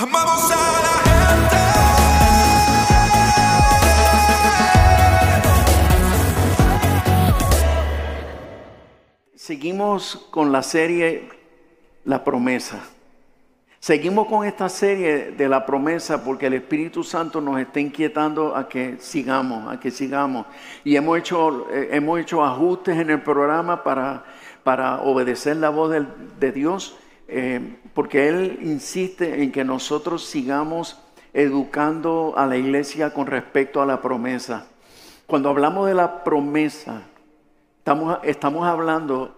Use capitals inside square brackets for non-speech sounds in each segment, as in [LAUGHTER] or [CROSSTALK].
Amamos a la Seguimos con la serie La promesa. Seguimos con esta serie de la promesa porque el Espíritu Santo nos está inquietando a que sigamos, a que sigamos. Y hemos hecho, eh, hemos hecho ajustes en el programa para, para obedecer la voz de, Dios, eh, porque Él insiste en que nosotros sigamos educando a la iglesia con respecto a la promesa. Cuando hablamos de la promesa, Estamos, hablando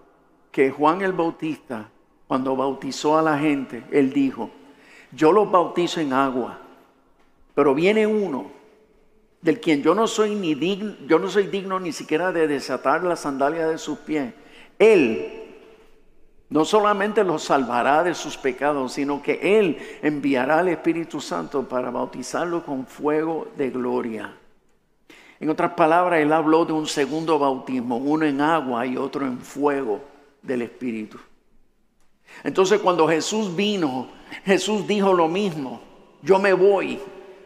que Juan el Bautista, cuando bautizó a la gente, él dijo, yo los bautizo en agua, pero viene uno del quien yo no soy ni digno, yo no soy digno ni siquiera de desatar la sandalia de sus pies. Él no solamente los salvará de sus pecados, sino que Él enviará al Espíritu Santo para bautizarlo con fuego de gloria. En otras palabras, él habló de un segundo bautismo, uno en agua y otro en fuego del Espíritu. Entonces cuando Jesús vino, Jesús dijo lo mismo, yo me voy,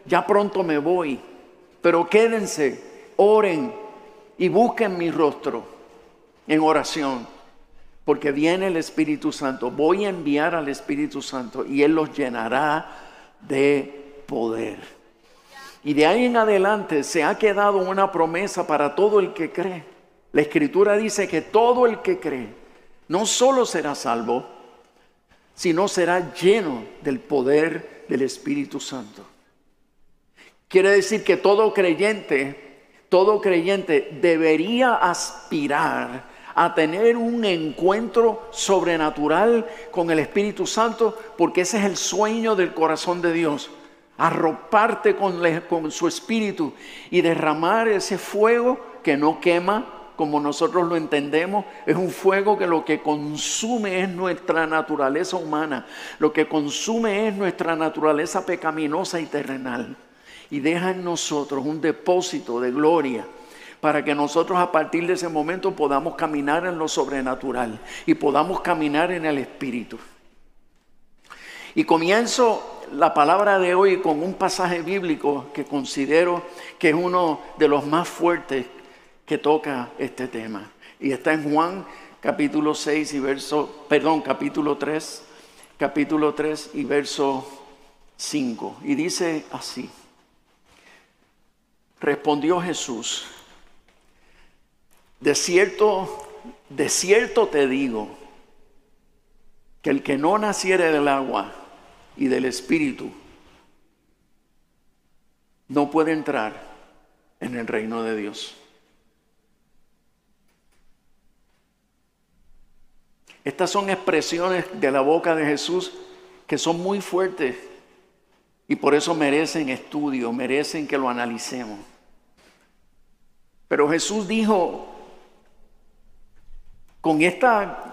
ya pronto me voy, pero quédense, oren y busquen mi rostro en oración, porque viene el Espíritu Santo, voy a enviar al Espíritu Santo y Él los llenará de poder. Y de ahí en adelante se ha quedado una promesa para todo el que cree. La escritura dice que todo el que cree no solo será salvo, sino será lleno del poder del Espíritu Santo. Quiere decir que todo creyente, todo creyente debería aspirar a tener un encuentro sobrenatural con el Espíritu Santo, porque ese es el sueño del corazón de Dios arroparte con, con su espíritu y derramar ese fuego que no quema como nosotros lo entendemos, es un fuego que lo que consume es nuestra naturaleza humana, lo que consume es nuestra naturaleza pecaminosa y terrenal. Y deja en nosotros un depósito de gloria para que nosotros a partir de ese momento podamos caminar en lo sobrenatural y podamos caminar en el espíritu. Y comienzo la palabra de hoy con un pasaje bíblico que considero que es uno de los más fuertes que toca este tema. Y está en Juan capítulo 6 y verso, perdón, capítulo 3, capítulo 3 y verso 5. Y dice así. Respondió Jesús, de cierto, de cierto te digo, que el que no naciere del agua y del espíritu no puede entrar en el reino de Dios. Estas son expresiones de la boca de Jesús que son muy fuertes y por eso merecen estudio, merecen que lo analicemos. Pero Jesús dijo con esta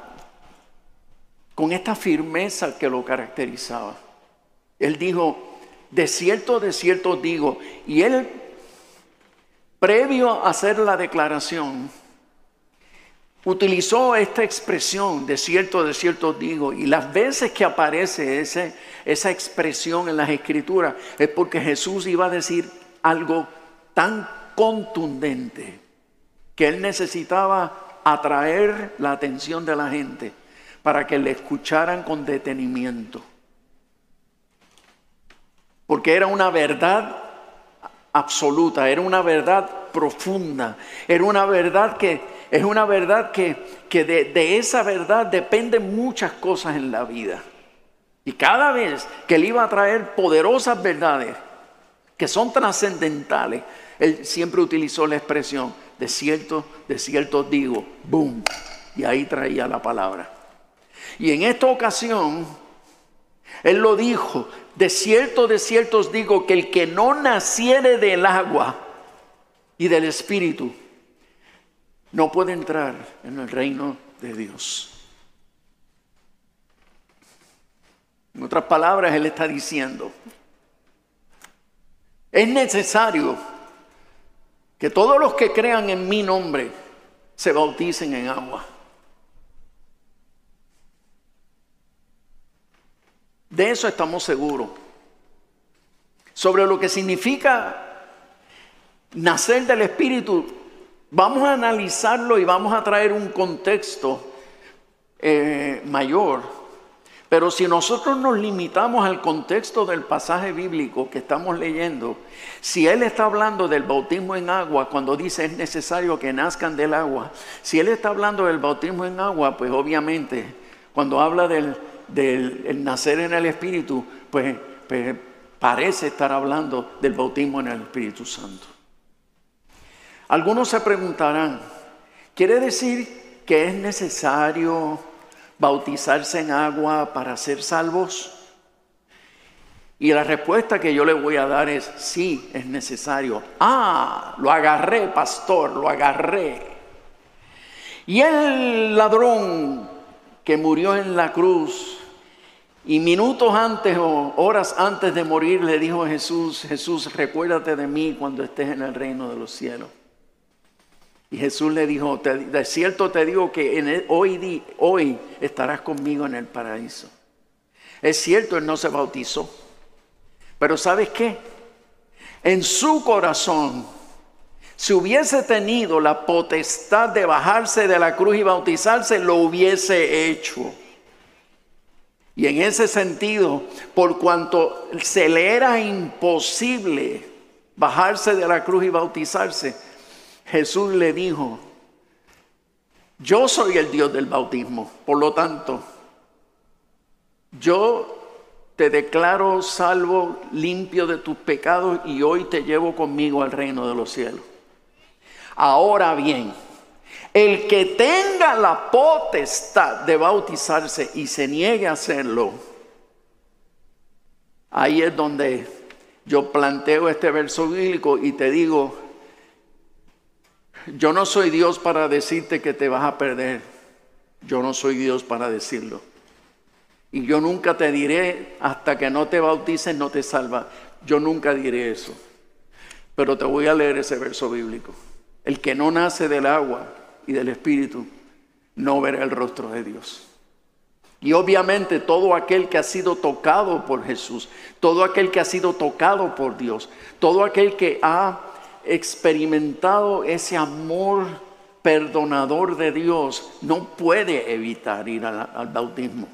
con esta firmeza que lo caracterizaba. Él dijo, de cierto, de cierto digo, y él, previo a hacer la declaración, utilizó esta expresión, de cierto, de cierto digo, y las veces que aparece ese, esa expresión en las escrituras es porque Jesús iba a decir algo tan contundente que él necesitaba atraer la atención de la gente para que le escucharan con detenimiento. Porque era una verdad absoluta, era una verdad profunda, era una verdad que es una verdad que, que de, esa verdad dependen muchas cosas en la vida. Y cada vez que él iba a traer poderosas verdades que son trascendentales, él siempre utilizó la expresión de cierto, de cierto digo, boom, y ahí traía la palabra. Y en esta ocasión, Él lo dijo, de cierto, de cierto os digo que el que no naciere del agua y del Espíritu, no puede entrar en el reino de Dios. En otras palabras, Él está diciendo, es necesario que todos los que crean en mi nombre se bauticen en agua. De eso estamos seguros. sobre lo que significa nacer del Espíritu, vamos a analizarlo y vamos a traer un contexto eh, mayor pero si nosotros nos limitamos al contexto del pasaje bíblico que estamos leyendo, si Él está hablando del bautismo en agua, cuando dice es necesario que nazcan del agua, si Él está hablando del bautismo en agua, pues obviamente cuando habla del, nacer en el Espíritu, pues, pues parece estar hablando del bautismo en el Espíritu Santo. Algunos se preguntarán, ¿quiere decir que es necesario bautizarse en agua para ser salvos? Y la respuesta que yo le voy a dar es sí, es necesario. Ah, lo agarré, pastor, lo agarré. Y el ladrón que murió en la cruz y minutos antes o horas antes de morir le dijo a Jesús, Jesús, recuérdate de mí cuando estés en el reino de los cielos. Y Jesús le dijo, de cierto te digo que hoy, hoy estarás conmigo en el paraíso. Es cierto, él no se bautizó. Pero ¿sabes qué? En su corazón, si hubiese tenido la potestad de bajarse de la cruz y bautizarse, lo hubiese hecho. Y en ese sentido, por cuanto se le era imposible bajarse de la cruz y bautizarse, Jesús le dijo, yo soy el Dios del bautismo, por lo tanto, yo te declaro salvo, limpio de tus pecados y hoy te llevo conmigo al reino de los cielos. Ahora bien, el que tenga la potestad de bautizarse y se niegue a hacerlo, ahí es donde yo planteo este verso bíblico y te digo, yo no soy Dios para decirte que te vas a perder. Yo no soy Dios para decirlo. Y yo nunca te diré, hasta que no te bautices, no te salva. Yo nunca diré eso. Pero te voy a leer ese verso bíblico. El que no nace del agua y del Espíritu, no verá el rostro de Dios. Y obviamente todo aquel que ha sido tocado por Jesús, todo aquel que ha sido tocado por Dios, todo aquel que ha experimentado ese amor perdonador de Dios, no puede evitar ir al, bautismo,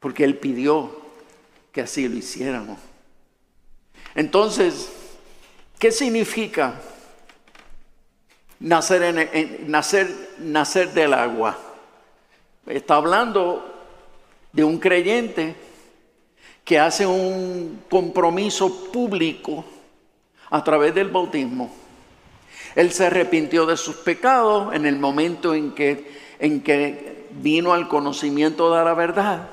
porque Él pidió que así lo hiciéramos. Entonces, ¿qué significa nacer, del agua? Está hablando de un creyente que hace un compromiso público a través del bautismo. Él se arrepintió de sus pecados en el momento en que, en que vino al conocimiento de la verdad.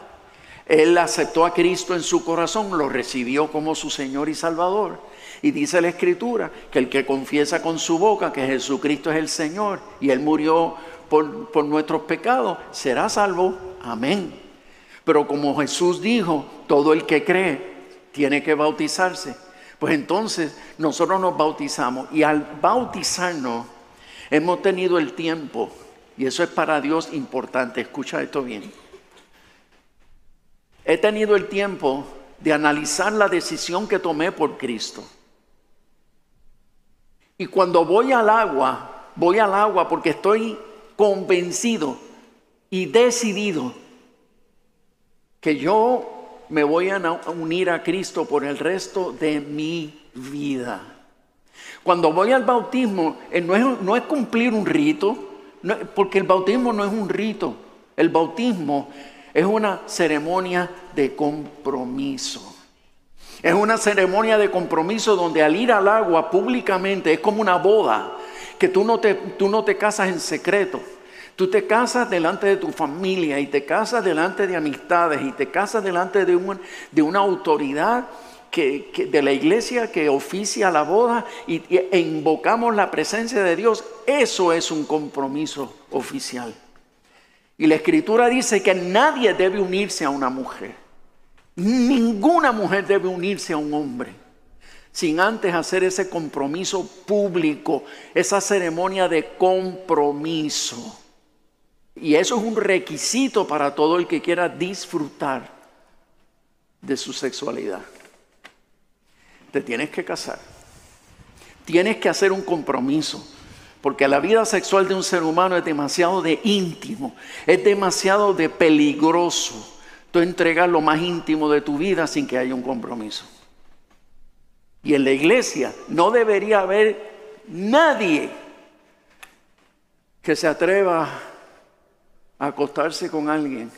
Él aceptó a Cristo en su corazón, lo recibió como su Señor y Salvador. Y dice la Escritura que el que confiesa con su boca que Jesucristo es el Señor y Él murió por, por nuestros pecados, será salvo. Amén. Pero como Jesús dijo, todo el que cree tiene que bautizarse. Pues entonces nosotros nos bautizamos y al bautizarnos hemos tenido el tiempo, y eso es para Dios importante, escucha esto bien. He tenido el tiempo de analizar la decisión que tomé por Cristo. Y cuando voy al agua, voy al agua porque estoy convencido y decidido que yo me voy a unir a Cristo por el resto de mi vida. Cuando voy al bautismo, eh, no es, cumplir un rito, porque el bautismo no es un rito, el bautismo es una ceremonia de compromiso. Es una ceremonia de compromiso donde al ir al agua públicamente es como una boda, que tú no te, tú no te casas en secreto. Tú te casas delante de tu familia y te casas delante de amistades y te casas delante de, de una autoridad que, de la iglesia que oficia la boda y, e invocamos la presencia de Dios. Eso es un compromiso oficial. Y la escritura dice que nadie debe unirse a una mujer. Ninguna mujer debe unirse a un hombre sin antes hacer ese compromiso público, esa ceremonia de compromiso. Y eso es un requisito para todo el que quiera disfrutar de su sexualidad. te tienes que casar. Tienes que hacer un compromiso. Porque la vida sexual de un ser humano es demasiado de íntimo, es demasiado de peligroso. Tú entregas lo más íntimo de tu vida sin que haya un compromiso. Y en la iglesia no debería haber nadie que se atreva acostarse con alguien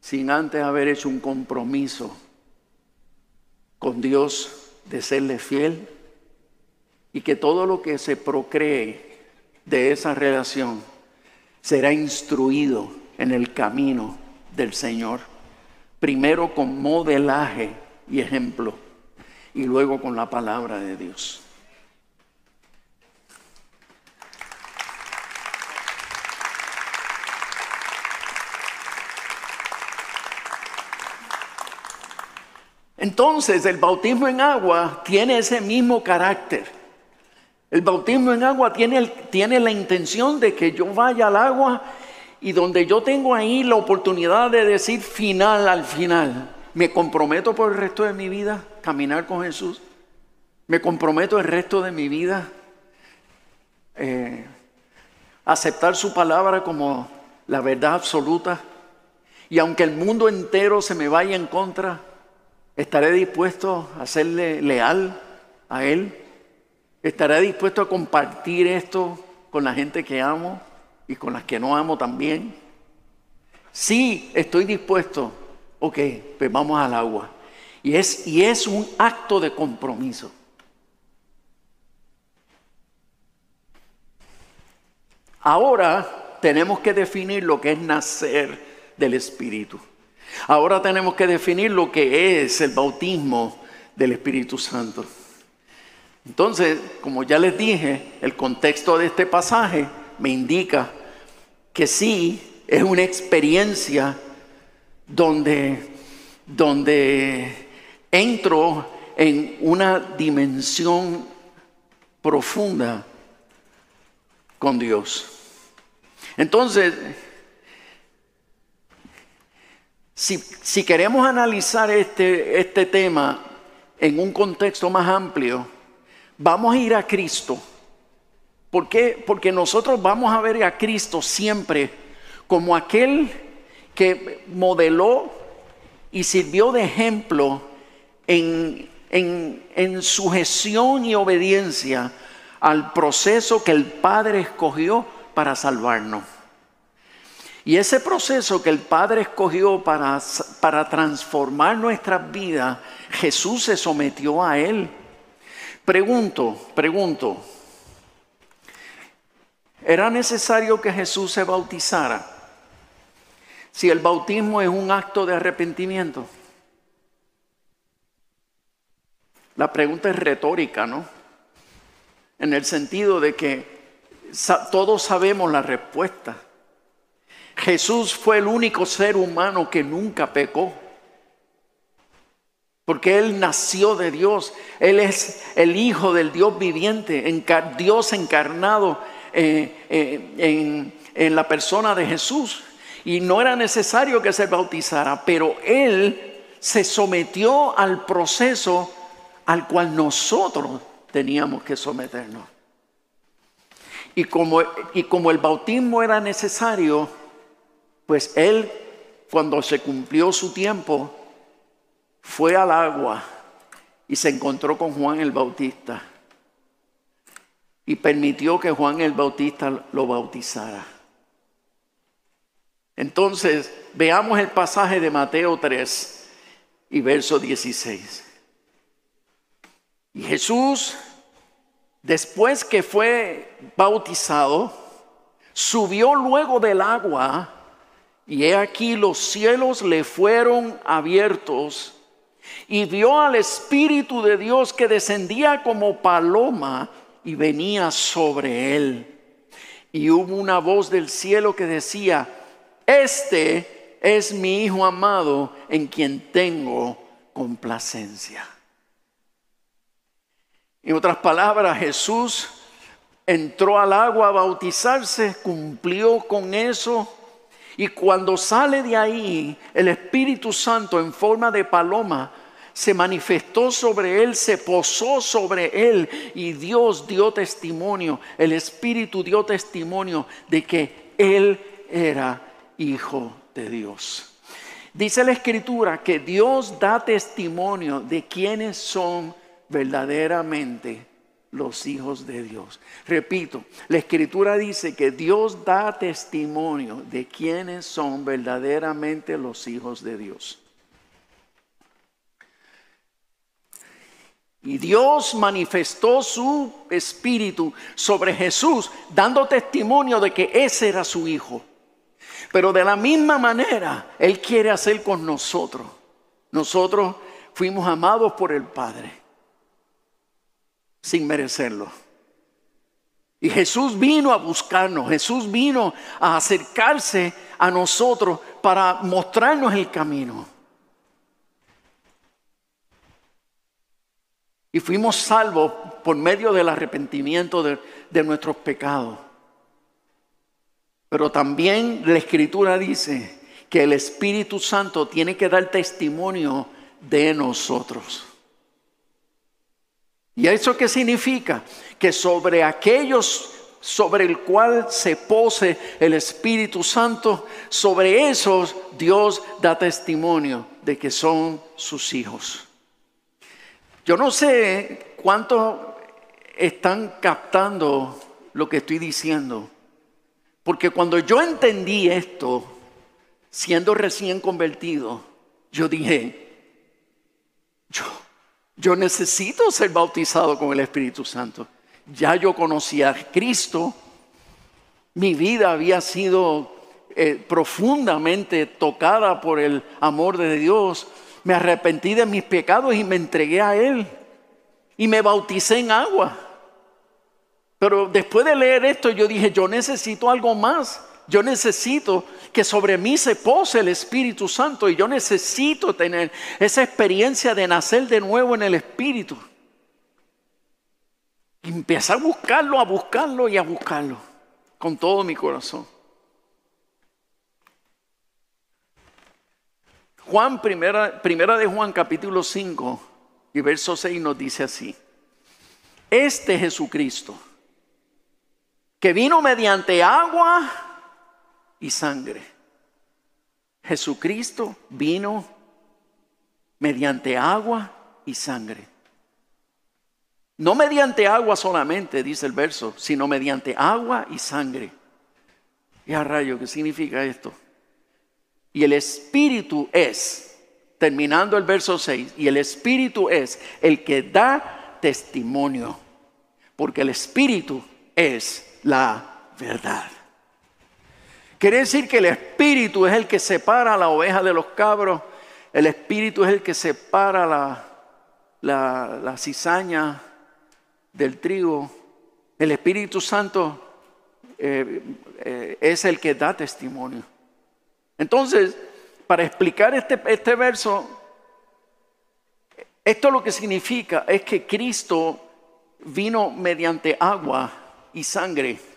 sin antes haber hecho un compromiso con Dios de serle fiel y que todo lo que se procree de esa relación será instruido en el camino del Señor. Primero con modelaje y ejemplo y luego con la palabra de Dios. Entonces el bautismo en agua tiene ese mismo carácter. El bautismo en agua tiene, tiene, la intención de que yo vaya al agua y donde yo tengo ahí la oportunidad de decir final al final. Me comprometo por el resto de mi vida caminar con Jesús. Me comprometo el resto de mi vida eh, aceptar su palabra como la verdad absoluta. Y aunque el mundo entero se me vaya en contra, estaré dispuesto a serle leal a Él. Estaré dispuesto a compartir esto con la gente que amo y con las que no amo también. Sí, estoy dispuesto. Ok, pues vamos al agua. Y es, y es un acto de compromiso. Ahora tenemos que definir lo que es nacer del Espíritu. Ahora tenemos que definir lo que es el bautismo del Espíritu Santo. Entonces, como ya les dije, el contexto de este pasaje me indica que sí es una experiencia donde, donde entro en una dimensión profunda con Dios. Entonces, si, queremos analizar este, este tema en un contexto más amplio, vamos a ir a Cristo. ¿Por qué? Porque nosotros vamos a ver a Cristo siempre como aquel que modeló y sirvió de ejemplo en, sujeción y obediencia al proceso que el Padre escogió para salvarnos. Y ese proceso que el Padre escogió para, para transformar nuestras vidas, Jesús se sometió a él. Pregunto, pregunto, ¿era necesario que Jesús se bautizara? Si el bautismo es un acto de arrepentimiento. La pregunta es retórica, ¿no? En el sentido de que todos sabemos la respuesta. Jesús fue el único ser humano que nunca pecó. Porque Él nació de Dios. Él es el Hijo del Dios viviente, Dios encarnado eh, eh, en, en la persona de Jesús. Y no era necesario que se bautizara, pero Él se sometió al proceso al cual nosotros teníamos que someternos. Y como, y como el bautismo era necesario, pues él, cuando se cumplió su tiempo, fue al agua y se encontró con Juan el Bautista. Y permitió que Juan el Bautista lo bautizara. Entonces, veamos el pasaje de Mateo 3 y verso 16. Y Jesús, después que fue bautizado, subió luego del agua y he aquí los cielos le fueron abiertos y vio al Espíritu de Dios que descendía como paloma y venía sobre él. Y hubo una voz del cielo que decía, este es mi Hijo amado en quien tengo complacencia. En otras palabras, Jesús entró al agua a bautizarse, cumplió con eso. Y cuando sale de ahí, el Espíritu Santo en forma de paloma se manifestó sobre él, se posó sobre él y Dios dio testimonio, el Espíritu dio testimonio de que él era hijo de Dios. Dice la Escritura que Dios da testimonio de quienes son verdaderamente los hijos de Dios. Repito, la escritura dice que Dios da testimonio de quienes son verdaderamente los hijos de Dios. Y Dios manifestó su espíritu sobre Jesús, dando testimonio de que ese era su hijo. Pero de la misma manera, Él quiere hacer con nosotros. Nosotros fuimos amados por el Padre sin merecerlo. Y Jesús vino a buscarnos, Jesús vino a acercarse a nosotros para mostrarnos el camino. Y fuimos salvos por medio del arrepentimiento de, nuestros pecados. Pero también la Escritura dice que el Espíritu Santo tiene que dar testimonio de nosotros. ¿Y eso qué significa? Que sobre aquellos sobre el cual se pose el Espíritu Santo, sobre esos Dios da testimonio de que son sus hijos. Yo no sé cuántos están captando lo que estoy diciendo, porque cuando yo entendí esto, siendo recién convertido, yo dije, yo, yo necesito ser bautizado con el Espíritu Santo. Ya yo conocía a Cristo. Mi vida había sido eh, profundamente tocada por el amor de Dios. Me arrepentí de mis pecados y me entregué a Él. Y me bauticé en agua. Pero después de leer esto yo dije, yo necesito algo más. Yo necesito que sobre mí se pose el Espíritu Santo y yo necesito tener esa experiencia de nacer de nuevo en el Espíritu. Y a buscarlo, a buscarlo y a buscarlo con todo mi corazón. Juan, primera, primera de Juan capítulo 5 y verso 6 nos dice así. Este Jesucristo, que vino mediante agua y sangre. Jesucristo vino mediante agua y sangre. No mediante agua solamente, dice el verso, sino mediante agua y sangre. Y a rayo, ¿qué significa esto? Y el Espíritu es, terminando el verso 6, y el Espíritu es el que da testimonio, porque el Espíritu es la verdad. Quiere decir que el espíritu es el que separa la oveja de los cabros, el espíritu es el que separa la, la, cizaña del trigo, el Espíritu Santo eh, eh, es el que da testimonio. Entonces, para explicar este, este verso, esto lo que significa es que Cristo vino mediante agua y sangre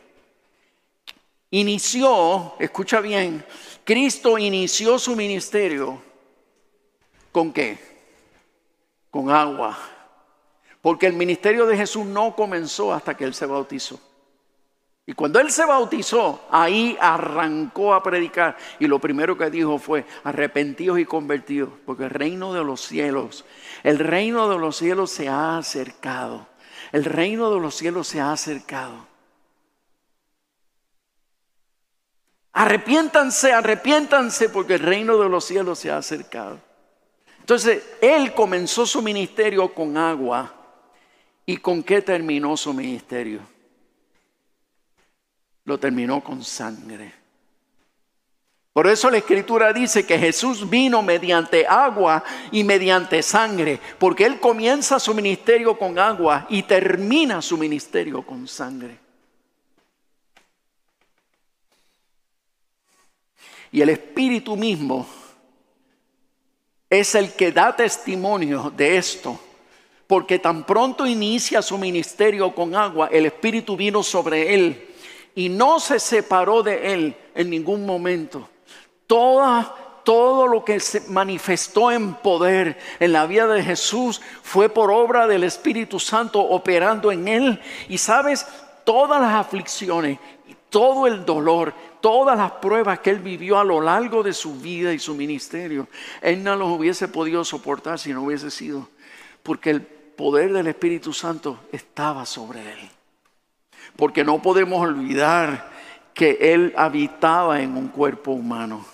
inició, escucha bien, Cristo inició su ministerio con qué? Con agua. Porque el ministerio de Jesús no comenzó hasta que Él se bautizó. Y cuando Él se bautizó, ahí arrancó a predicar. Y lo primero que dijo fue, arrepentidos y convertidos, porque el reino de los cielos, el reino de los cielos se ha acercado. El reino de los cielos se ha acercado. Arrepiéntanse, arrepiéntanse porque el reino de los cielos se ha acercado. Entonces, él comenzó su ministerio con agua. ¿Y con qué terminó su ministerio? Lo terminó con sangre. Por eso la escritura dice que Jesús vino mediante agua y mediante sangre, porque Él comienza su ministerio con agua y termina su ministerio con sangre. Y el Espíritu mismo es el que da testimonio de esto. Porque tan pronto inicia su ministerio con agua, el Espíritu vino sobre él y no se separó de él en ningún momento. Toda todo lo que se manifestó en poder en la vida de Jesús fue por obra del Espíritu Santo operando en él. Y sabes, todas las aflicciones, todo el dolor, todas las pruebas que él vivió a lo largo de su vida y su ministerio, él no los hubiese podido soportar si no hubiese sido, porque el poder del Espíritu Santo estaba sobre él. Porque no podemos olvidar que él habitaba en un cuerpo humano.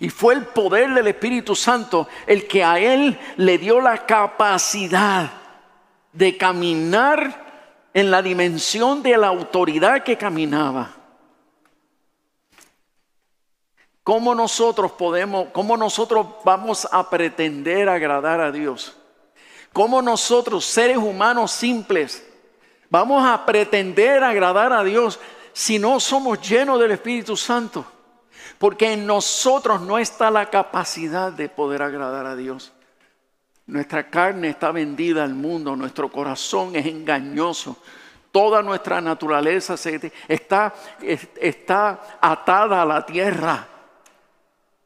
Y fue el poder del Espíritu Santo el que a él le dio la capacidad de caminar en la dimensión de la autoridad que caminaba. ¿Cómo nosotros podemos, cómo nosotros vamos a pretender agradar a Dios? ¿Cómo nosotros, seres humanos simples, vamos a pretender agradar a Dios si no somos llenos del Espíritu Santo? Porque en nosotros no está la capacidad de poder agradar a Dios. Nuestra carne está vendida al mundo, nuestro corazón es engañoso. Toda nuestra naturaleza está, está atada a la tierra.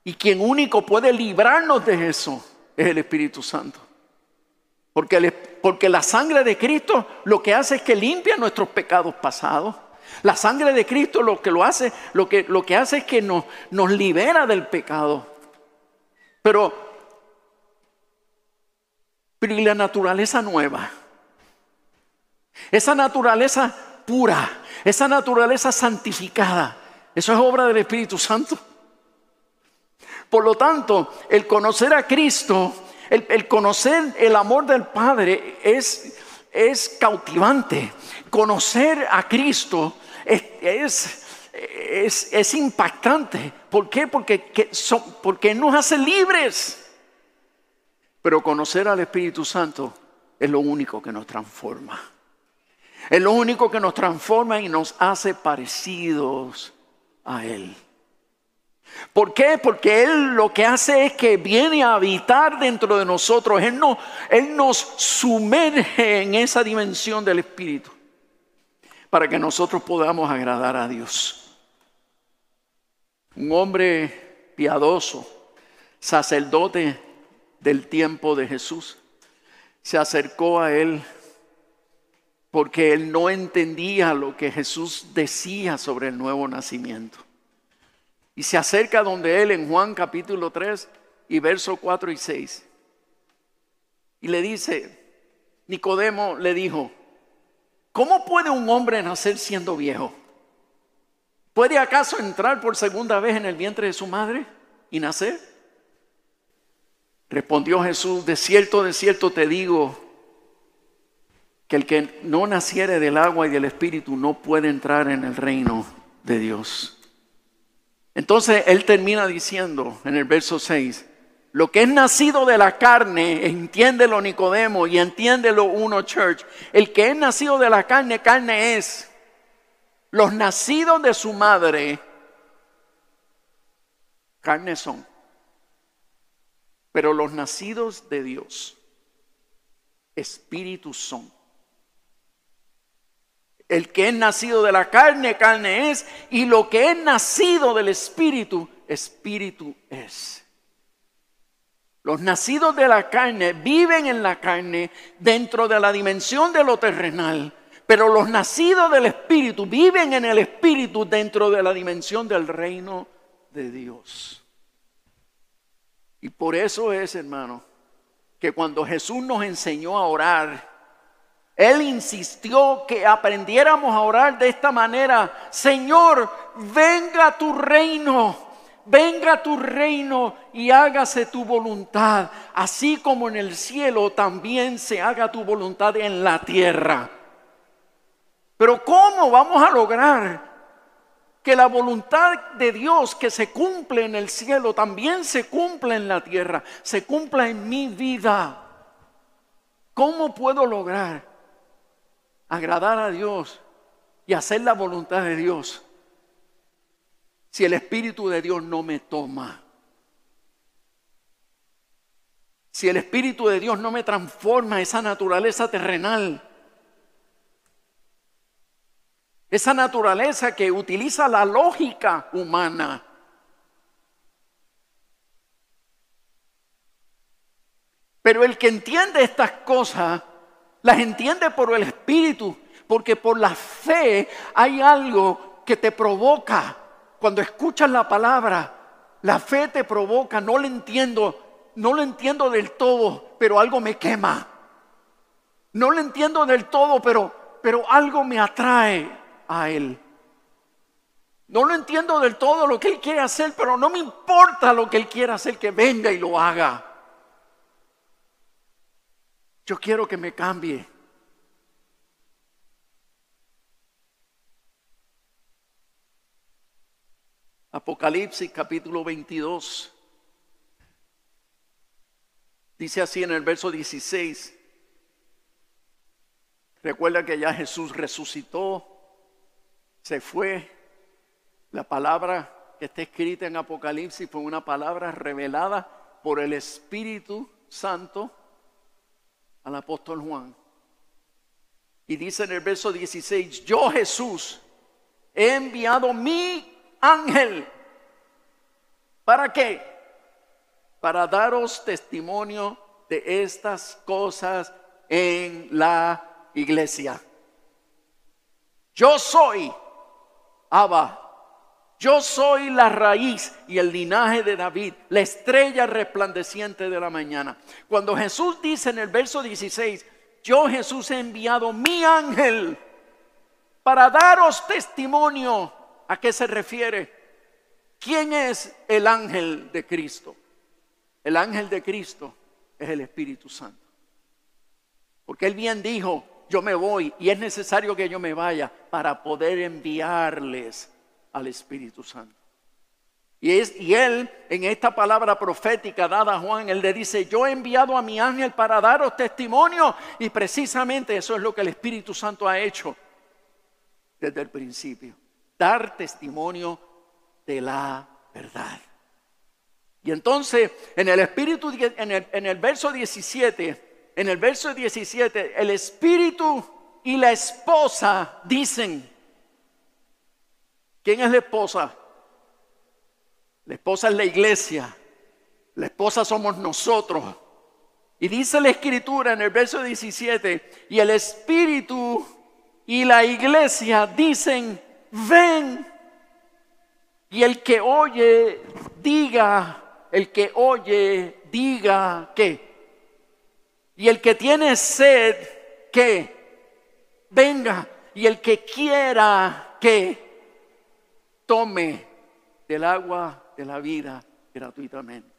Y quien único puede librarnos de eso es el Espíritu Santo. Porque, porque la sangre de Cristo lo que hace es que limpia nuestros pecados pasados. La sangre de Cristo lo que lo hace, lo que, lo que hace es que nos, nos libera del pecado. Pero, pero y la naturaleza nueva, esa naturaleza pura, esa naturaleza santificada, eso es obra del Espíritu Santo. Por lo tanto, el conocer a Cristo, el, conocer el amor del Padre es, es cautivante. Conocer a Cristo es, es, impactante. ¿Por qué? Porque, porque nos hace libres. Pero conocer al Espíritu Santo es lo único que nos transforma. Es lo único que nos transforma y nos hace parecidos a Él. ¿Por qué? Porque Él lo que hace es que viene a habitar dentro de nosotros. Él, no, él nos sumerge en esa dimensión del Espíritu para que nosotros podamos agradar a Dios. Un hombre piadoso, sacerdote del tiempo de Jesús, se acercó a él porque él no entendía lo que Jesús decía sobre el nuevo nacimiento. Y se acerca donde él en Juan capítulo 3 y verso 4 y 6. Y le dice, Nicodemo le dijo, ¿Cómo puede un hombre nacer siendo viejo? ¿Puede acaso entrar por segunda vez en el vientre de su madre y nacer? Respondió Jesús, de cierto, de cierto te digo, que el que no naciere del agua y del espíritu no puede entrar en el reino de Dios. Entonces él termina diciendo en el verso 6, lo que es nacido de la carne, entiéndelo Nicodemo y entiéndelo uno church. El que es nacido de la carne, carne es. Los nacidos de su madre, carne son. Pero los nacidos de Dios, espíritus son. El que es nacido de la carne, carne es. Y lo que es nacido del espíritu, espíritu es. Los nacidos de la carne viven en la carne dentro de la dimensión de lo terrenal, pero los nacidos del Espíritu viven en el Espíritu dentro de la dimensión del reino de Dios. Y por eso es, hermano, que cuando Jesús nos enseñó a orar, Él insistió que aprendiéramos a orar de esta manera, Señor, venga tu reino venga tu reino y hágase tu voluntad, así como en el cielo también se haga tu voluntad en la tierra. Pero ¿cómo vamos a lograr que la voluntad de Dios que se cumple en el cielo también se cumpla en la tierra, se cumpla en mi vida? ¿Cómo puedo lograr agradar a Dios y hacer la voluntad de Dios? si el Espíritu de Dios no me toma. Si el Espíritu de Dios no me transforma esa naturaleza terrenal. Esa naturaleza que utiliza la lógica humana. Pero el que entiende estas cosas, las entiende por el Espíritu, porque por la fe hay algo que te provoca. Cuando escuchas la palabra, la fe te provoca, no lo entiendo, no lo entiendo del todo, pero algo me quema. No lo entiendo del todo, pero, pero algo me atrae a Él. No lo entiendo del todo lo que Él quiere hacer, pero no me importa lo que Él quiera hacer, que venga y lo haga. Yo quiero que me cambie. Apocalipsis capítulo 22. Dice así en el verso 16. Recuerda que ya Jesús resucitó, se fue. La palabra que está escrita en Apocalipsis fue una palabra revelada por el Espíritu Santo al apóstol Juan. Y dice en el verso 16, yo Jesús he enviado mi ángel. ¿Para qué? Para daros testimonio de estas cosas en la iglesia. Yo soy Abba. Yo soy la raíz y el linaje de David, la estrella resplandeciente de la mañana. Cuando Jesús dice en el verso 16, yo Jesús he enviado mi ángel para daros testimonio. ¿A qué se refiere? ¿Quién es el ángel de Cristo? El ángel de Cristo es el Espíritu Santo. Porque él bien dijo, yo me voy y es necesario que yo me vaya para poder enviarles al Espíritu Santo. Y, es, y él, en esta palabra profética dada a Juan, él le dice, yo he enviado a mi ángel para daros testimonio. Y precisamente eso es lo que el Espíritu Santo ha hecho desde el principio. Dar testimonio de la verdad. Y entonces, en el Espíritu, en el, en el verso 17, en el verso 17, el Espíritu y la esposa dicen, ¿Quién es la esposa? La esposa es la iglesia. La esposa somos nosotros. Y dice la escritura en el verso 17, y el Espíritu y la iglesia dicen, ven. Y el que oye, diga, el que oye, diga qué. Y el que tiene sed, que venga. Y el que quiera, que tome del agua de la vida gratuitamente.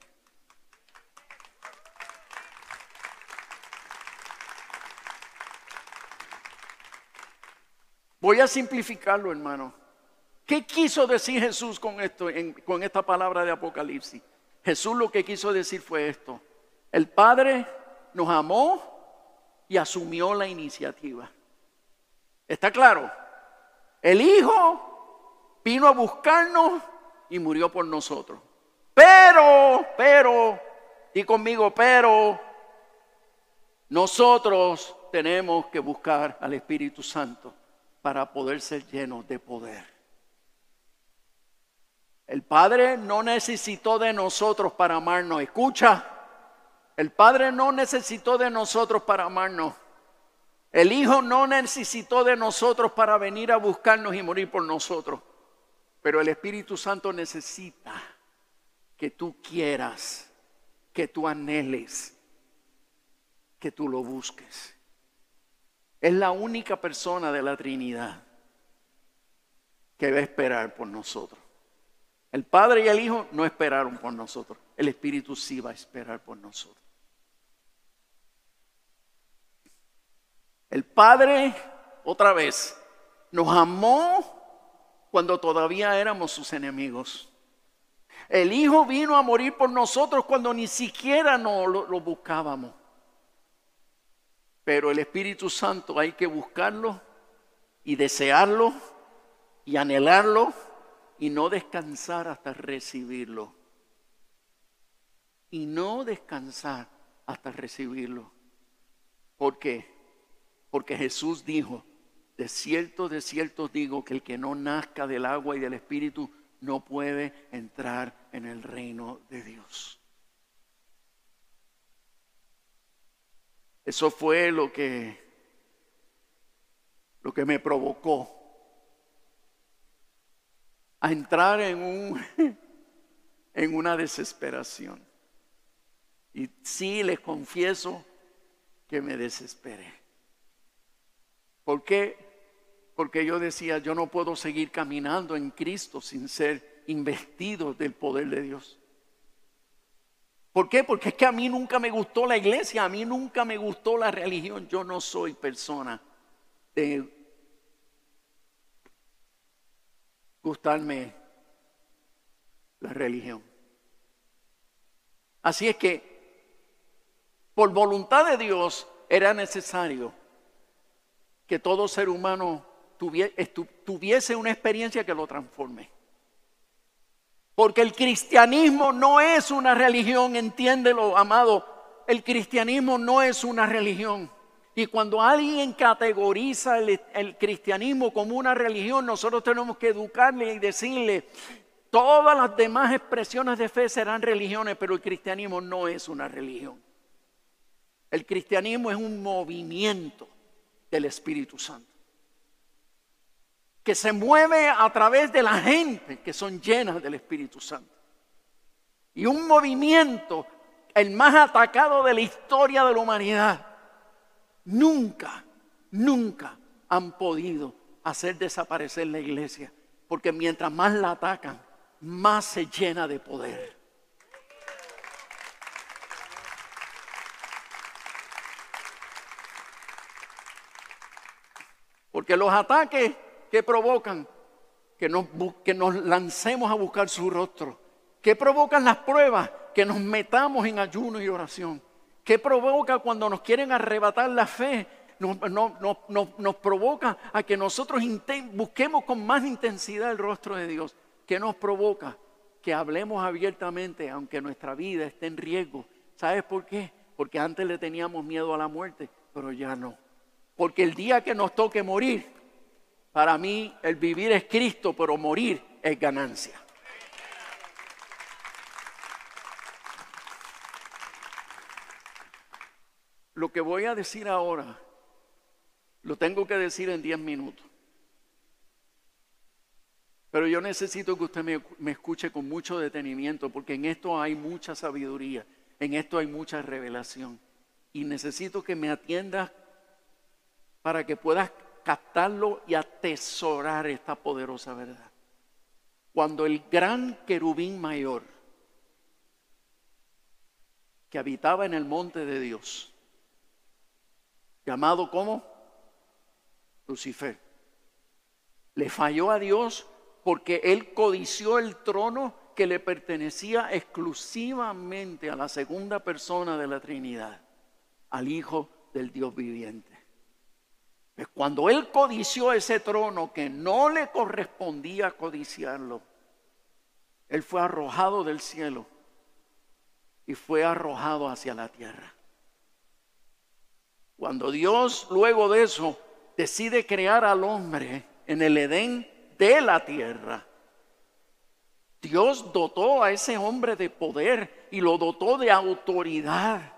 Voy a simplificarlo, hermano. ¿Qué quiso decir Jesús con esto, con esta palabra de Apocalipsis? Jesús lo que quiso decir fue esto. El Padre nos amó y asumió la iniciativa. ¿Está claro? El Hijo vino a buscarnos y murió por nosotros. Pero, pero, y conmigo, pero, nosotros tenemos que buscar al Espíritu Santo para poder ser llenos de poder. El Padre no necesitó de nosotros para amarnos. Escucha, el Padre no necesitó de nosotros para amarnos. El Hijo no necesitó de nosotros para venir a buscarnos y morir por nosotros. Pero el Espíritu Santo necesita que tú quieras, que tú anheles, que tú lo busques. Es la única persona de la Trinidad que va a esperar por nosotros. El Padre y el Hijo no esperaron por nosotros. El Espíritu sí va a esperar por nosotros. El Padre, otra vez, nos amó cuando todavía éramos sus enemigos. El Hijo vino a morir por nosotros cuando ni siquiera no lo, lo buscábamos. Pero el Espíritu Santo hay que buscarlo y desearlo y anhelarlo y no descansar hasta recibirlo. Y no descansar hasta recibirlo. ¿Por qué? Porque Jesús dijo, De cierto, de cierto digo que el que no nazca del agua y del espíritu no puede entrar en el reino de Dios. Eso fue lo que lo que me provocó a entrar en un [LAUGHS] en una desesperación. Y sí les confieso que me desesperé. ¿Por qué? Porque yo decía, yo no puedo seguir caminando en Cristo sin ser investido del poder de Dios. ¿Por qué? Porque es que a mí nunca me gustó la iglesia, a mí nunca me gustó la religión. Yo no soy persona de gustarme la religión. Así es que por voluntad de Dios era necesario que todo ser humano tuviese una experiencia que lo transforme. Porque el cristianismo no es una religión, entiéndelo, amado. El cristianismo no es una religión. Y cuando alguien categoriza el, el, cristianismo como una religión, nosotros tenemos que educarle y decirle, todas las demás expresiones de fe serán religiones, pero el cristianismo no es una religión. El cristianismo es un movimiento del Espíritu Santo que se mueve a través de la gente que son llenas del Espíritu Santo. Y un movimiento, el más atacado de la historia de la humanidad, nunca, nunca han podido hacer desaparecer la iglesia, porque mientras más la atacan, más se llena de poder. Porque los ataques que provocan que nos, que nos lancemos a buscar su rostro, que provocan las pruebas, que nos metamos en ayuno y oración, que provoca cuando nos quieren arrebatar la fe, nos, nos provoca a que nosotros busquemos con más intensidad el rostro de Dios, que nos provoca que hablemos abiertamente aunque nuestra vida esté en riesgo. ¿Sabes por qué? Porque antes le teníamos miedo a la muerte, pero ya no. Porque el día que nos toque morir, para mí el vivir es Cristo, pero morir es ganancia. Lo que voy a decir ahora, lo tengo que decir en 10 minutos. Pero yo necesito que usted me, escuche con mucho detenimiento, porque en esto hay mucha sabiduría, en esto hay mucha revelación. Y necesito que me atiendas para que puedas captarlo y atesorar esta poderosa verdad. Cuando el gran querubín mayor que habitaba en el monte de Dios, llamado como Lucifer, le falló a Dios porque él codició el trono que le pertenecía exclusivamente a la segunda persona de la Trinidad, al Hijo del Dios viviente. Cuando él codició ese trono que no le correspondía codiciarlo, él fue arrojado del cielo y fue arrojado hacia la tierra. Cuando Dios luego de eso decide crear al hombre en el Edén de la tierra, Dios dotó a ese hombre de poder y lo dotó de autoridad.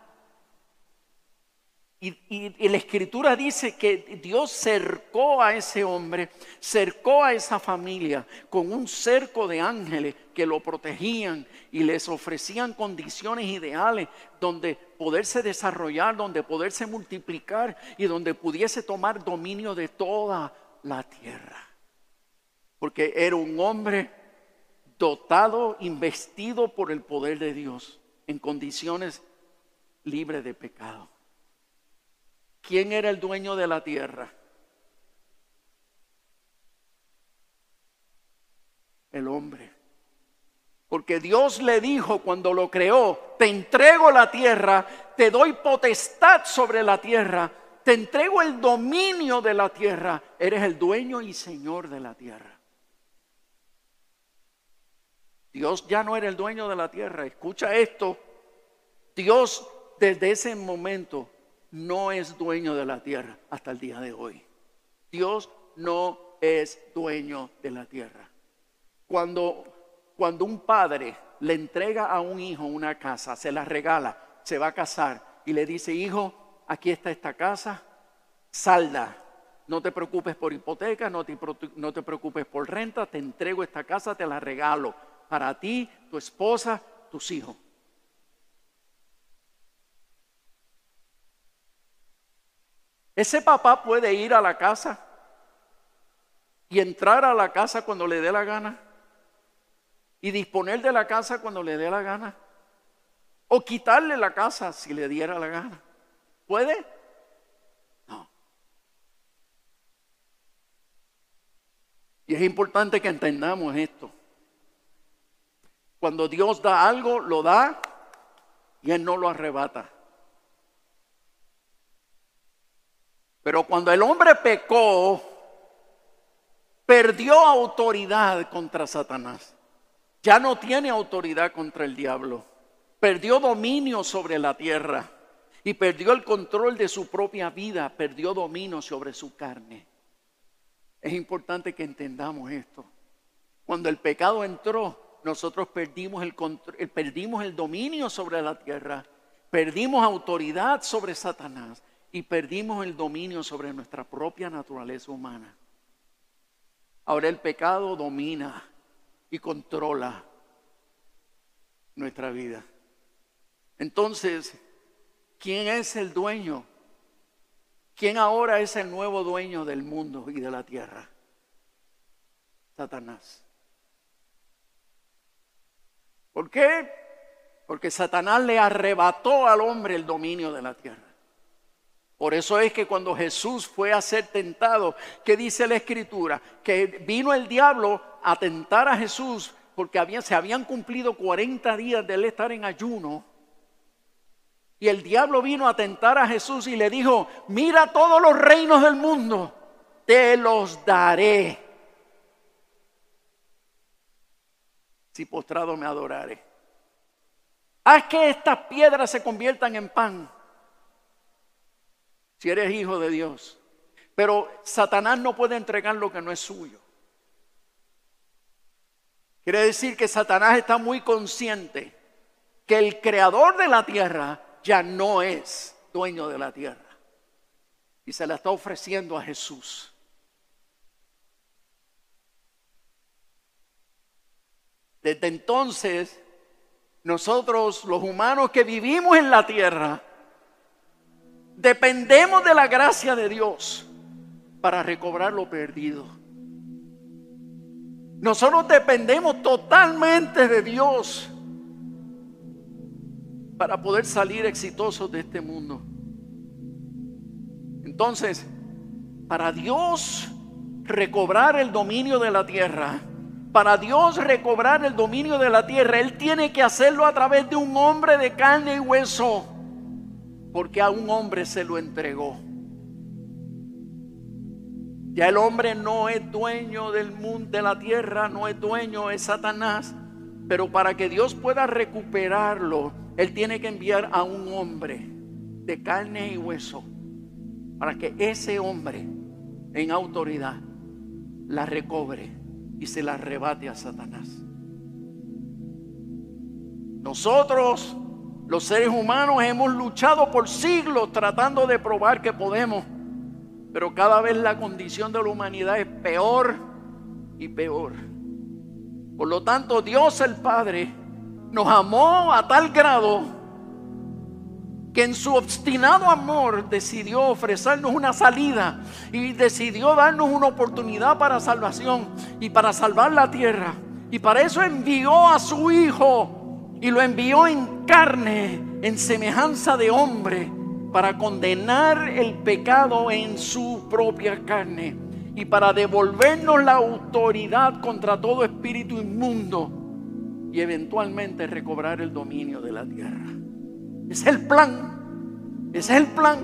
Y, la escritura dice que Dios cercó a ese hombre, cercó a esa familia con un cerco de ángeles que lo protegían y les ofrecían condiciones ideales donde poderse desarrollar, donde poderse multiplicar y donde pudiese tomar dominio de toda la tierra. Porque era un hombre dotado, investido por el poder de Dios en condiciones libres de pecado. ¿Quién era el dueño de la tierra? El hombre. Porque Dios le dijo cuando lo creó, te entrego la tierra, te doy potestad sobre la tierra, te entrego el dominio de la tierra, eres el dueño y señor de la tierra. Dios ya no era el dueño de la tierra. Escucha esto. Dios desde ese momento no es dueño de la tierra hasta el día de hoy. Dios no es dueño de la tierra. Cuando, cuando un padre le entrega a un hijo una casa, se la regala, se va a casar y le dice, hijo, aquí está esta casa, salda. No te preocupes por hipoteca, no te, no te preocupes por renta, te entrego esta casa, te la regalo para ti, tu esposa, tus hijos. Ese papá puede ir a la casa y entrar a la casa cuando le dé la gana y disponer de la casa cuando le dé la gana o quitarle la casa si le diera la gana. ¿Puede? No. Y es importante que entendamos esto. Cuando Dios da algo, lo da y Él no lo arrebata. Pero cuando el hombre pecó, perdió autoridad contra Satanás. Ya no tiene autoridad contra el diablo. Perdió dominio sobre la tierra y perdió el control de su propia vida, perdió dominio sobre su carne. Es importante que entendamos esto. Cuando el pecado entró, nosotros perdimos el, contr- eh, perdimos el dominio sobre la tierra, perdimos autoridad sobre Satanás y perdimos el dominio sobre nuestra propia naturaleza humana. Ahora el pecado domina y controla nuestra vida. Entonces, ¿quién es el dueño? ¿Quién ahora es el nuevo dueño del mundo y de la tierra? Satanás. ¿Por qué? Porque Satanás le arrebató al hombre el dominio de la tierra. Por eso es que cuando Jesús fue a ser tentado, ¿qué dice la escritura? Que vino el diablo a tentar a Jesús porque había- se habían cumplido 40 días de él estar en ayuno. Y el diablo vino a tentar a Jesús y le dijo, mira todos los reinos del mundo, te los daré. Si postrado me adoraré. Haz que estas piedras se conviertan en pan si eres hijo de Dios. Pero Satanás no puede entregar lo que no es suyo. Quiere decir que Satanás está muy consciente que el creador de la tierra ya no es dueño de la tierra. Y se la está ofreciendo a Jesús. Desde entonces, nosotros los humanos que vivimos en la tierra, Dependemos de la gracia de Dios para recobrar lo perdido. Nosotros dependemos totalmente de Dios para poder salir exitosos de este mundo. Entonces, para Dios recobrar el dominio de la tierra, para Dios recobrar el dominio de la tierra, Él tiene que hacerlo a través de un hombre de carne y hueso porque a un hombre se lo entregó. Ya el hombre no es dueño del mundo, de la tierra, no es dueño, es Satanás. Pero para que Dios pueda recuperarlo, Él tiene que enviar a un hombre de carne y hueso para que ese hombre en autoridad la recobre y se la arrebate a Satanás. Nosotros los seres humanos hemos luchado por siglos tratando de probar que podemos, pero cada vez la condición de la humanidad es peor y peor. Por lo tanto, Dios el Padre nos amó a tal grado que en su obstinado amor decidió ofrecernos una salida y decidió darnos una oportunidad para salvación y para salvar la tierra. Y para eso envió a su Hijo y lo envió en carne, en semejanza de hombre, para condenar el pecado en su propia carne y para devolvernos la autoridad contra todo espíritu inmundo y eventualmente recobrar el dominio de la tierra. Ese es el plan. Ese es el plan.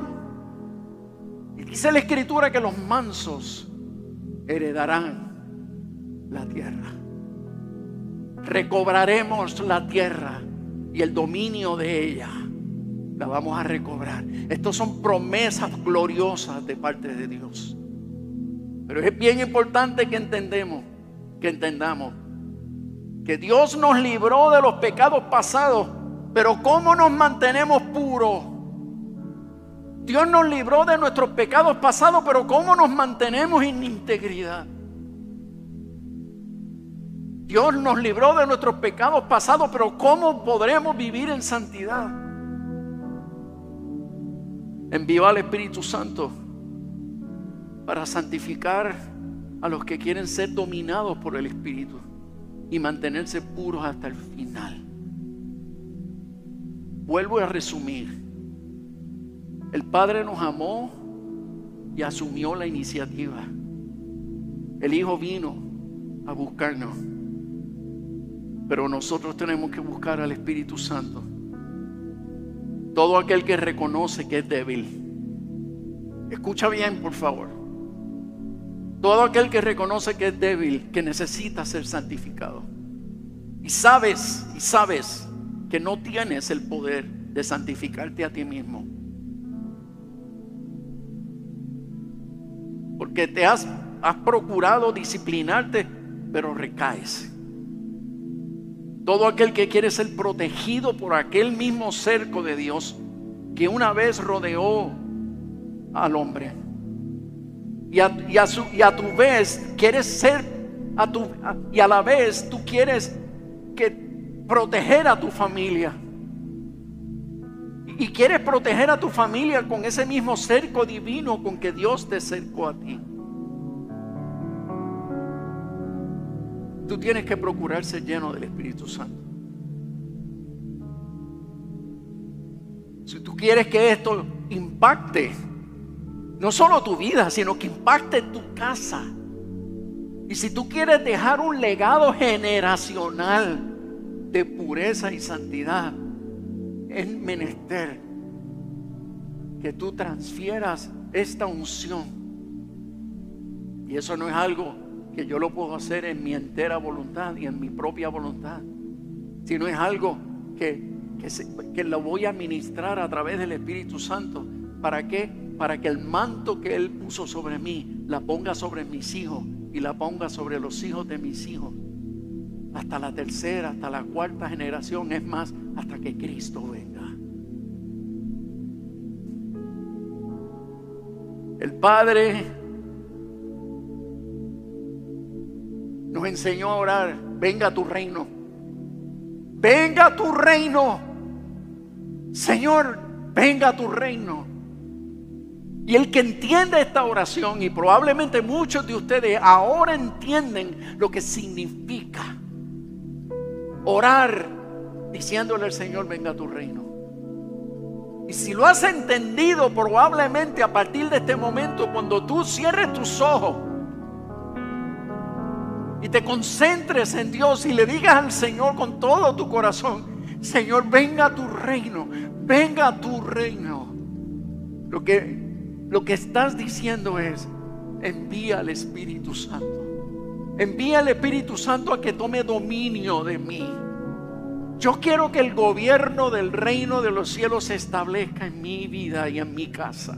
Y dice la escritura que los mansos heredarán la tierra recobraremos la tierra y el dominio de ella. La vamos a recobrar. Estas son promesas gloriosas de parte de Dios. Pero es bien importante que entendemos, que entendamos que Dios nos libró de los pecados pasados, pero ¿cómo nos mantenemos puros? Dios nos libró de nuestros pecados pasados, pero ¿cómo nos mantenemos en integridad? Dios nos libró de nuestros pecados pasados, pero ¿cómo podremos vivir en santidad? Envió al Espíritu Santo para santificar a los que quieren ser dominados por el Espíritu y mantenerse puros hasta el final. Vuelvo a resumir. El Padre nos amó y asumió la iniciativa. El Hijo vino a buscarnos. Pero nosotros tenemos que buscar al Espíritu Santo. Todo aquel que reconoce que es débil. Escucha bien, por favor. Todo aquel que reconoce que es débil, que necesita ser santificado. Y sabes, y sabes que no tienes el poder de santificarte a ti mismo. Porque te has, has procurado disciplinarte, pero recaes. Todo aquel que quiere ser protegido por aquel mismo cerco de Dios que una vez rodeó al hombre. Y a, su, y a tu vez quieres ser, a tu, y a la vez tú quieres que proteger a tu familia. Y quieres proteger a tu familia con ese mismo cerco divino con que Dios te cercó a ti. Tú tienes que procurar ser lleno del Espíritu Santo. Si tú quieres que esto impacte no solo tu vida, sino que impacte tu casa. Y si tú quieres dejar un legado generacional de pureza y santidad, es menester que tú transfieras esta unción. Y eso no es algo que yo lo puedo hacer en mi entera voluntad y en mi propia voluntad, sino es algo que, que, lo voy a ministrar a través del Espíritu Santo. ¿Para qué? Para que el manto que Él puso sobre mí la ponga sobre mis hijos y la ponga sobre los hijos de mis hijos. Hasta la tercera, hasta la cuarta generación, es más, hasta que Cristo venga. El Padre nos enseñó a orar, venga a tu reino, venga a tu reino, Señor, venga a tu reino. Y el que entiende esta oración, y probablemente muchos de ustedes ahora entienden lo que significa orar diciéndole al Señor, venga a tu reino. Y si lo has entendido, probablemente a partir de este momento, cuando tú cierres tus ojos y te concentres en Dios y le digas al Señor con todo tu corazón, Señor, venga a tu reino, venga a tu reino. Lo que, lo que estás diciendo es, envía al Espíritu Santo. Envía al Espíritu Santo a que tome dominio de mí. Yo quiero que el gobierno del reino de los cielos se establezca en mi vida y en mi casa.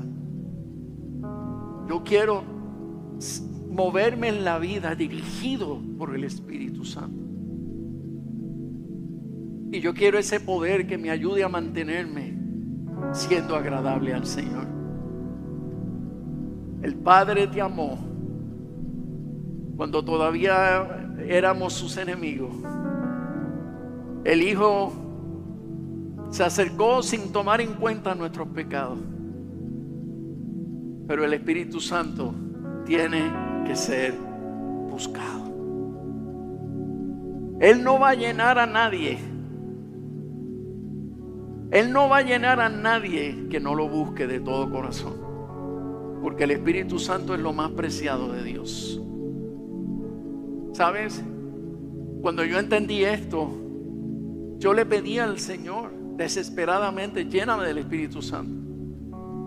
Yo quiero moverme en la vida dirigido por el Espíritu Santo. Y yo quiero ese poder que me ayude a mantenerme siendo agradable al Señor. El Padre te amó cuando todavía éramos sus enemigos. El Hijo se acercó sin tomar en cuenta nuestros pecados. Pero el Espíritu Santo tiene que ser buscado. Él no va a llenar a nadie. Él no va a llenar a nadie que no lo busque de todo corazón. Porque el Espíritu Santo es lo más preciado de Dios. ¿Sabes? Cuando yo entendí esto, yo le pedí al Señor desesperadamente, lléname del Espíritu Santo.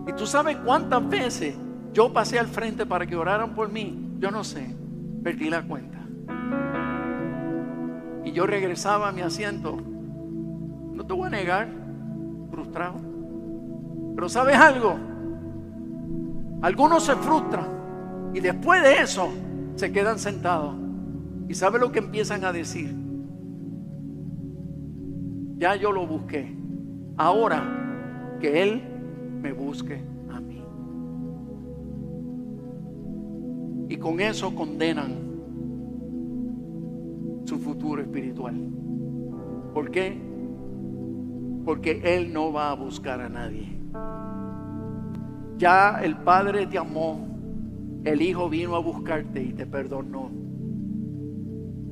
Y tú sabes cuántas veces yo pasé al frente para que oraran por mí. Yo no sé, perdí la cuenta. Y yo regresaba a mi asiento. No te voy a negar, frustrado. Pero ¿sabes algo? Algunos se frustran Y después de eso, se quedan sentados. ¿Y sabe lo que empiezan a decir? Ya yo lo busqué. Ahora que Él me busque con eso condenan su futuro espiritual. ¿Por qué? Porque Él no va a buscar a nadie. Ya el Padre te amó, el Hijo vino a buscarte y te perdonó.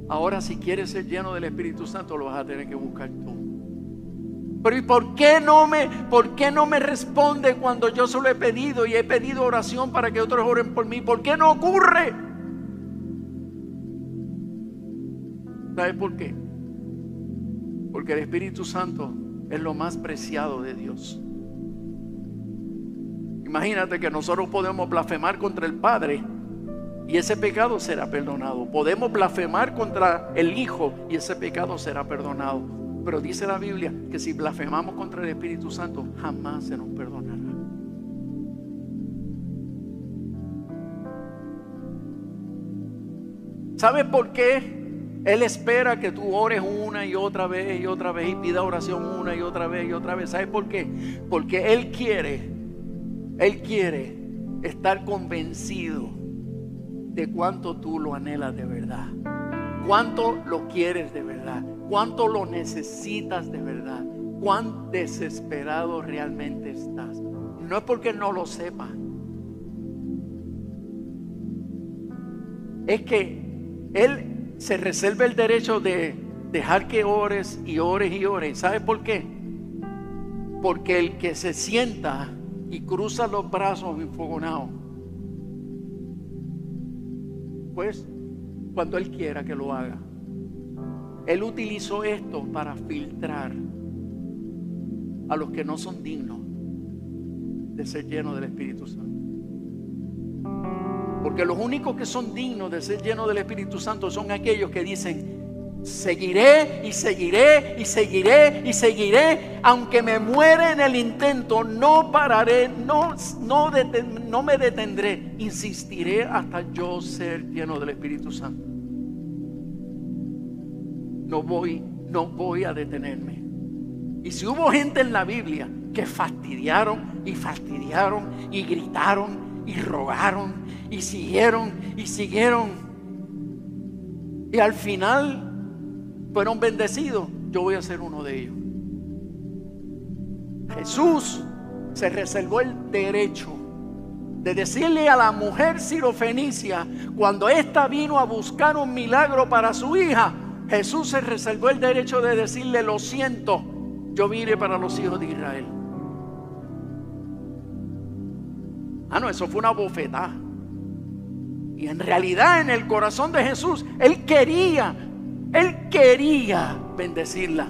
Ahora si quieres ser lleno del Espíritu Santo lo vas a tener que buscar tú. Pero ¿y por qué no me por qué no me responde cuando yo solo he pedido y he pedido oración para que otros oren por mí? ¿Por qué no ocurre? ¿Sabes por qué? Porque el Espíritu Santo es lo más preciado de Dios. Imagínate que nosotros podemos blasfemar contra el Padre y ese pecado será perdonado. Podemos blasfemar contra el Hijo y ese pecado será perdonado. Pero dice la Biblia que si blasfemamos contra el Espíritu Santo, jamás se nos perdonará. ¿Sabes por qué? Él espera que tú ores una y otra vez y otra vez y pida oración una y otra vez y otra vez. ¿Sabes por qué? Porque Él quiere, Él quiere estar convencido de cuánto tú lo anhelas de verdad. Cuánto lo quieres de verdad. Cuánto lo necesitas de verdad. Cuán desesperado realmente estás. No es porque no lo sepa. Es que Él se reserva el derecho de dejar que ores y ores y ores. ¿Sabe por qué? Porque el que se sienta y cruza los brazos enfogonados, pues cuando Él quiera que lo haga. Él utilizó esto para filtrar a los que no son dignos de ser llenos del Espíritu Santo. Porque los únicos que son dignos de ser llenos del Espíritu Santo son aquellos que dicen, seguiré y seguiré y seguiré y seguiré, aunque me muera en el intento, no pararé, no, no, no me detendré, insistiré hasta yo ser lleno del Espíritu Santo. No voy, no voy a detenerme. Y si hubo gente en la Biblia que fastidiaron y fastidiaron y gritaron y rogaron y siguieron y siguieron y al final fueron bendecidos, yo voy a ser uno de ellos. Jesús se reservó el derecho de decirle a la mujer sirofenicia, cuando ésta vino a buscar un milagro para su hija, Jesús se reservó el derecho de decirle, lo siento, yo vine para los hijos de Israel. Ah, no, eso fue una bofetada. Y en realidad en el corazón de Jesús, Él quería, Él quería bendecirla.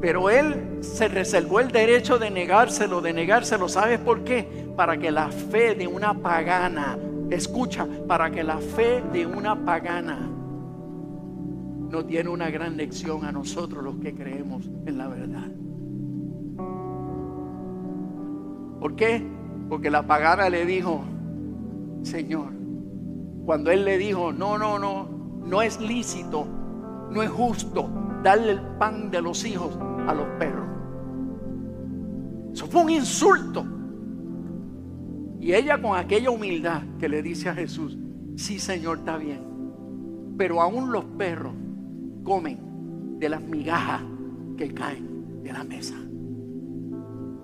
Pero Él se reservó el derecho de negárselo, de negárselo. ¿Sabes por qué? Para que la fe de una pagana, escucha, para que la fe de una pagana no tiene una gran lección a nosotros los que creemos en la verdad. ¿Por qué? Porque la pagana le dijo, Señor, cuando él le dijo, no, no, no, no es lícito, no es justo darle el pan de los hijos a los perros. Eso fue un insulto. Y ella con aquella humildad que le dice a Jesús, sí Señor, está bien, pero aún los perros comen de las migajas que caen de la mesa.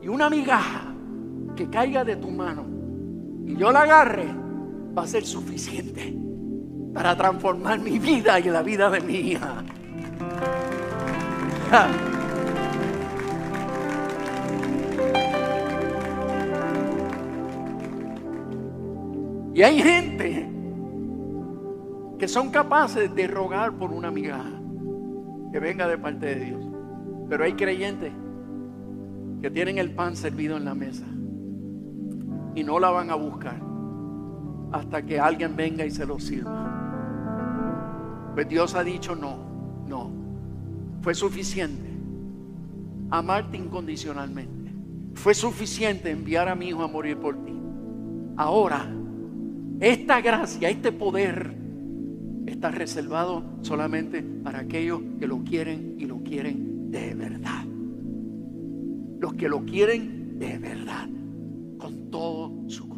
Y una migaja que caiga de tu mano y yo la agarre, va a ser suficiente para transformar mi vida y la vida de mi hija. Ja. Y hay gente que son capaces de rogar por una migaja que venga de parte de Dios. Pero hay creyentes que tienen el pan servido en la mesa y no la van a buscar hasta que alguien venga y se lo sirva. Pues Dios ha dicho no, no. Fue suficiente amarte incondicionalmente. Fue suficiente enviar a mi hijo a morir por ti. Ahora esta gracia, este poder está reservado solamente para aquellos que lo quieren y lo quieren de verdad. Los que lo quieren de verdad, con todo su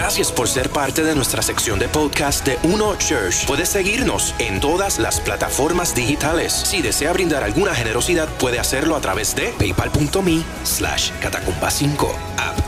Gracias por ser parte de nuestra sección de podcast de Uno Church. Puedes seguirnos en todas las plataformas digitales. Si desea brindar alguna generosidad, puede hacerlo a través de paypal.me slash catacumba 5 app